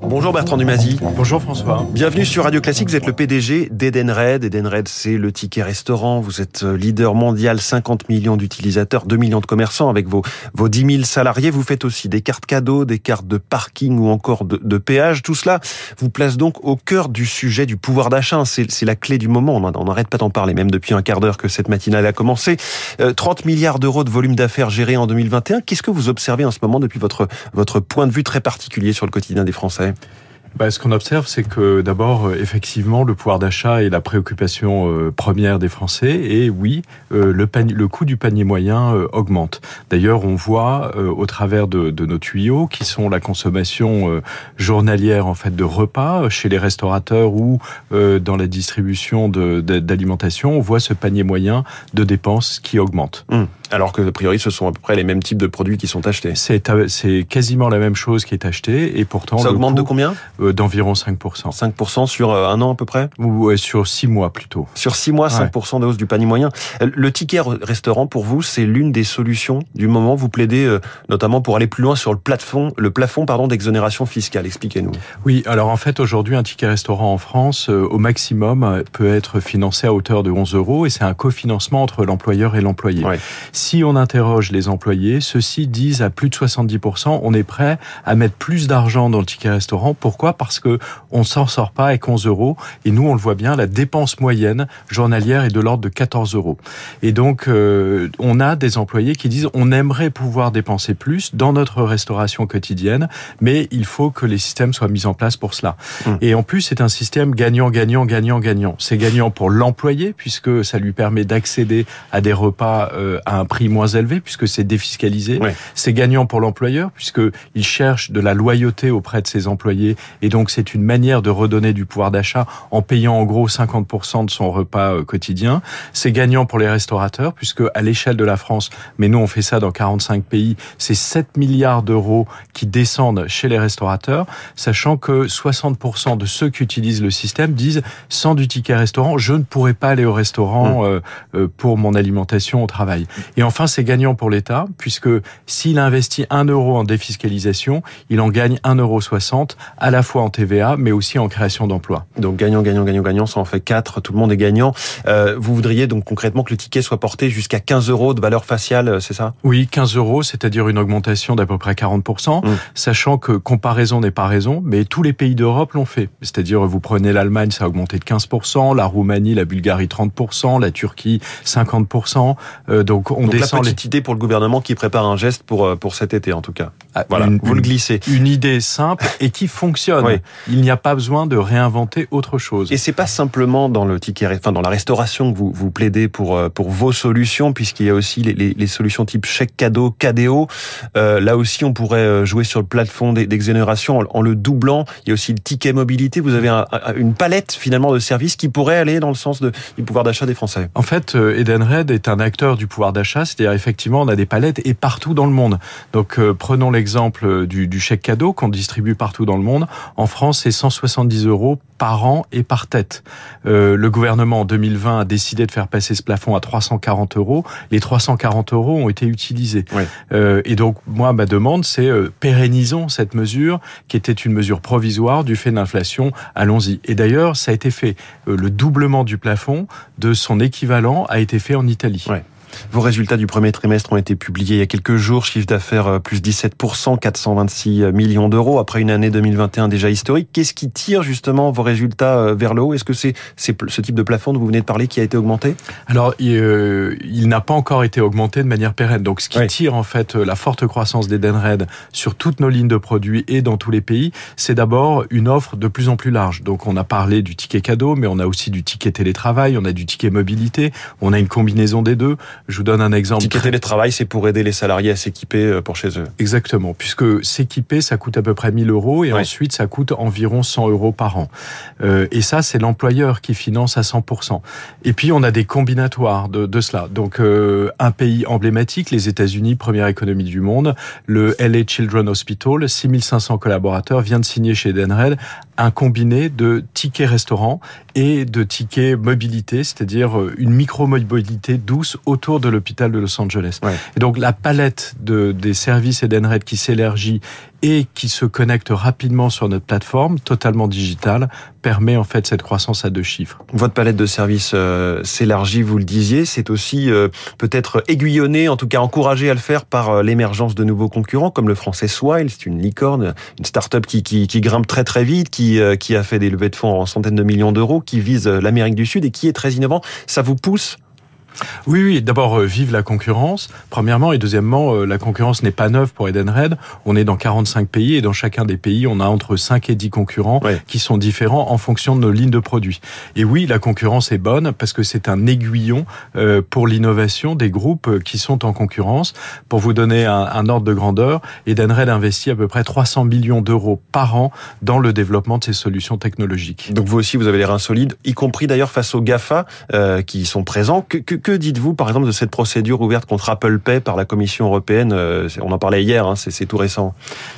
Bonjour Bertrand Dumazy. Bonjour François. Bienvenue sur Radio Classique. Vous êtes le PDG d'Edenred. Edenred, c'est le ticket restaurant. Vous êtes euh, leader mondial, 50 millions d'utilisateurs, 2 millions de commerçants avec vos, vos 10 000 salariés. Vous faites aussi des cartes cadeaux, des cartes de parking ou encore de, de péage. Tout cela vous place donc au cœur du sujet du pouvoir d'achat. C'est la clé du moment. On n'arrête pas d'en parler, même depuis un quart d'heure que cette matinale a commencé. 30 euh, milliards d'euros de volume d'affaires gérés en 2021. Qu'est-ce que vous observez en ce moment depuis votre, votre point de vue très particulier? Sur le quotidien des Français bah, ce qu'on observe, c'est que d'abord, euh, effectivement, le pouvoir d'achat est la préoccupation euh, première des Français. Et oui, euh, le, le coût du panier moyen augmente. D'ailleurs, on voit au travers de, de, nos tuyaux, qui sont la consommation journalière en fait de repas chez les restaurateurs ou dans la distribution d'alimentation, on voit ce panier moyen de dépenses qui augmente. Hum. Alors que, a priori, ce sont à peu près les mêmes types de produits qui sont achetés. C'est quasiment la même chose qui est achetée et pourtant... Ça augmente de combien euh, D'environ 5%. 5% sur euh, un an à peu près Ou sur 6 mois plutôt. Sur 6 mois, 5% de hausse du panier moyen. Le ticket restaurant, pour vous, c'est l'une des solutions du moment. Vous plaidez euh, notamment pour aller plus loin sur le plafond, le plafond pardon, d'exonération fiscale. Expliquez-nous. Oui, alors en fait, aujourd'hui, un ticket restaurant en France, au maximum, peut être financé à hauteur de 11 euros et c'est un cofinancement entre l'employeur et l'employé. Ouais. Si on interroge les employés, ceux-ci disent à plus de 70%, on est prêt à mettre plus d'argent dans le ticket restaurant. Pourquoi? Parce que on s'en sort pas avec 11 euros. Et nous, on le voit bien, la dépense moyenne journalière est de l'ordre de 14 euros. Et donc, euh, on a des employés qui disent, on aimerait pouvoir dépenser plus dans notre restauration quotidienne, mais il faut que les systèmes soient mis en place pour cela. Mmh. Et en plus, c'est un système gagnant, gagnant, gagnant, gagnant. C'est gagnant pour l'employé puisque ça lui permet d'accéder à des repas euh, à un prix moins élevé puisque c'est défiscalisé. C'est gagnant pour l'employeur puisque il cherche de la loyauté auprès de ses employés et donc c'est une manière de redonner du pouvoir d'achat en payant en gros 50% de son repas euh, quotidien. C'est gagnant pour les restaurateurs puisque à l'échelle de la France, mais nous on fait ça dans 45 pays, c'est 7 milliards d'euros qui descendent chez les restaurateurs, sachant que 60% de ceux qui utilisent le système disent sans du ticket restaurant, je ne pourrais pas aller au restaurant mmh. euh, pour mon alimentation au travail. Et enfin, c'est gagnant pour l'État, puisque s'il investit 1 euro en défiscalisation, il en gagne 1,60 euro à la fois en TVA, mais aussi en création d'emplois. Donc gagnant, gagnant, gagnant, gagnant, ça en fait 4, tout le monde est gagnant. Euh, vous voudriez donc concrètement que le ticket soit porté jusqu'à 15 euros de valeur faciale, euh, c'est ça? Oui, 15 euros, c'est-à-dire une augmentation d'à peu près 40%, mmh. sachant que comparaison n'est pas raison, mais tous les pays d'Europe l'ont fait. C'est-à-dire, vous prenez l'Allemagne, ça a augmenté de 15%, la Roumanie, la Bulgarie 30%, la Turquie 50%. Euh, donc on donc descend petite idée pour le gouvernement qui prépare un geste pour, euh, pour cet été, en tout cas. Ah, voilà, vous le glissez. Une idée simple et qui fonctionne. Il n'y a pas besoin de réinventer autre chose. Et c'est pas simplement dans le ticket, enfin, dans la restauration que vous, vous plaidez pour, euh, pour vos solutions, puisqu'il y a aussi les, les, les, solutions type chèque cadeau, KDO. Euh, là aussi, on pourrait jouer sur le plafond d'exonération en, en, le doublant. Il y a aussi le ticket mobilité. Vous avez un, une palette, finalement, de services qui pourraient aller dans le sens de, du pouvoir d'achat des Français. En fait, Edenred est un acteur du pouvoir d'achat, c'est-à-dire effectivement, on a des palettes et partout dans le monde. Donc, euh, prenons l'exemple du, du, chèque cadeau qu'on distribue partout dans le monde. En France, c'est 170 euros par an et par tête. Euh, le gouvernement en 2020 a décidé de faire passer ce plafond à 340 euros. Les 340 euros ont été utilisés. Euh, et donc, moi, ma demande, c'est euh, pérennisons cette mesure qui était une mesure provisoire du fait de l'inflation. Allons-y. Et d'ailleurs, ça a été fait. Euh, le doublement du plafond de son équivalent a été fait en Italie. Ouais. Vos résultats du premier trimestre ont été publiés il y a quelques jours. Chiffre d'affaires euh, plus 17%, 426 millions d'euros après une année 2021 déjà historique. Qu'est-ce qui tire justement vos résultats euh, vers le haut? Est-ce que c'est ce type de plafond dont vous venez de parler qui a été augmenté? Alors, il, euh, il n'a pas encore été augmenté de manière pérenne. Donc, ce qui oui. tire en fait la forte croissance d'Edenred sur toutes nos lignes de produits et dans tous les pays, c'est d'abord une offre de plus en plus large. Donc, on a parlé du ticket cadeau, mais on a aussi du ticket télétravail, on a du ticket mobilité, on a une combinaison des deux. Je vous donne un exemple. Ticket télétravail, c'est pour aider les salariés à s'équiper euh, pour chez eux. Exactement, puisque s'équiper, ça coûte à peu près 1000 euros et ensuite ça coûte environ 100 euros par an. Euh, et ça, c'est l'employeur qui finance à 100%. Et puis on a des combinatoires de, de cela. Donc euh, un pays emblématique, les États-Unis, première économie du monde, le LA Children Hospital, 6500 collaborateurs, vient de signer chez Denred un combiné de tickets restaurant et de tickets mobilité, c'est-à-dire une micro-mobilité douce autour autour de l'hôpital de Los Angeles. Et donc la palette de, des services Edenred qui s'élargit et qui se connecte rapidement sur notre plateforme totalement digitale permet en fait cette croissance à deux chiffres. Votre palette de services euh, s'élargit, vous le disiez, c'est aussi euh, peut-être aiguillonné, en tout cas encouragé à le faire par euh, l'émergence de nouveaux concurrents comme le français Swile, c'est une licorne, une start-up qui, qui, qui, grimpe très très vite, qui, qui a fait des levées de fonds en centaines de millions d'euros, qui vise l'Amérique du Sud et qui est très innovant. Ça vous pousse oui, oui. D'abord, euh, vive la concurrence. Premièrement, et deuxièmement, euh, la concurrence n'est pas neuve pour Edenred. On est dans 45 pays et dans chacun des pays, on a entre 5 et 10 concurrents qui sont différents en fonction de nos lignes de produits. Et oui, la concurrence est bonne parce que c'est un aiguillon euh, pour l'innovation des groupes qui sont en concurrence. Pour vous donner un, un ordre de grandeur, Edenred investit à peu près 300 millions d'euros par an dans le développement de ces solutions technologiques. Donc vous aussi, vous avez les reins solides, y compris d'ailleurs face aux GAFA euh, qui sont présents. Que, que, que dites-vous, par exemple, de cette procédure ouverte contre Apple Pay par la Commission européenne euh, On en parlait hier, hein, c'est tout récent.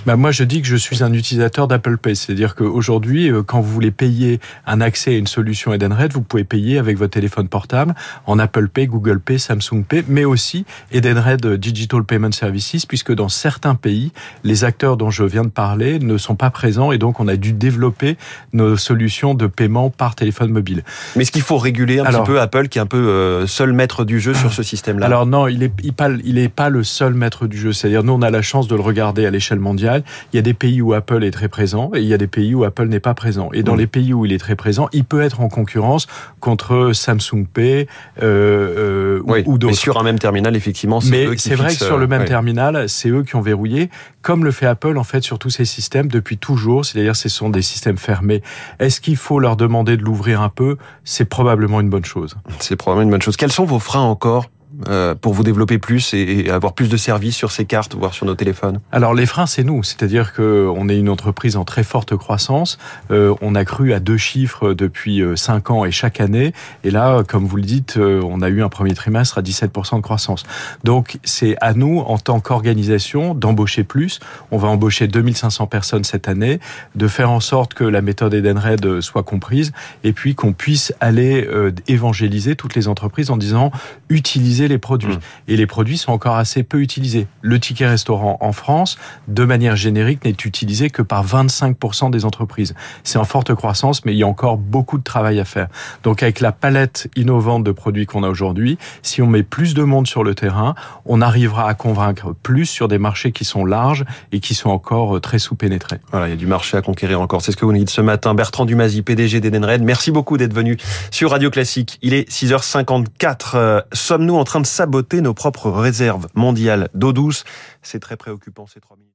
Bah moi, je dis que je suis un utilisateur d'Apple Pay. C'est-à-dire qu'aujourd'hui, euh, quand vous voulez payer un accès à une solution Edenred, vous pouvez payer avec votre téléphone portable en Apple Pay, Google Pay, Samsung Pay, mais aussi Edenred Digital Payment Services, puisque dans certains pays, les acteurs dont je viens de parler ne sont pas présents et donc on a dû développer nos solutions de paiement par téléphone mobile. Mais est-ce qu'il faut réguler un petit peu Apple, qui est un peu euh, seul maître du jeu sur ce système-là? Alors non, il est, il, pas, il est pas le seul maître du jeu. C'est-à-dire, nous, on a la chance de le regarder à l'échelle mondiale. Il y a des pays où Apple est très présent et il y a des pays où Apple n'est pas présent. Et dans les pays où il est très présent, il peut être en concurrence contre Samsung Pay euh, euh, ou, d'autres. Mais sur un même terminal, effectivement, c'est eux qui c'est vrai que sur le même terminal, c'est eux qui ont verrouillé, comme le fait Apple en fait sur tous ces systèmes depuis toujours. C'est-à-dire, ce sont des systèmes fermés. Est-ce qu'il faut leur demander de l'ouvrir un peu? C'est probablement une bonne chose. C'est probablement une bonne chose. Quels sont vos freins encore euh, pour vous développer plus et avoir plus de services sur ces cartes, voire sur nos téléphones Alors les freins, c'est nous, c'est-à-dire que on est une entreprise en très forte croissance. Euh, on a cru à deux chiffres depuis euh, cinq ans et chaque année, et là, comme vous le dites, on a eu un premier trimestre à 17% de croissance. Donc c'est à nous, en tant qu'organisation, d'embaucher plus. On va embaucher 2500 personnes cette année, de faire en sorte que la méthode Edenred soit comprise, et puis qu'on puisse aller évangéliser toutes les entreprises en disant utiliser les produits. Mmh. Et les produits sont encore assez peu utilisés. Le ticket restaurant en France, de manière générique, n'est utilisé que par 25% des entreprises. C'est en forte croissance, mais il y a encore beaucoup de travail à faire. Donc avec la palette innovante de produits qu'on a aujourd'hui, si on met plus de monde sur le terrain, on arrivera à convaincre plus sur des marchés qui sont larges et qui sont encore euh, très sous-pénétrés. Voilà, il y a du marché à conquérir encore. C'est ce que vous nous dites ce matin. Bertrand Dumazy, PDG d'Edenred, merci beaucoup d'être venu sur Radio Classique. Il est 6h54. Euh, sommes-nous en train de saboter nos propres réserves mondiales d'eau douce. C'est très préoccupant ces trois minutes.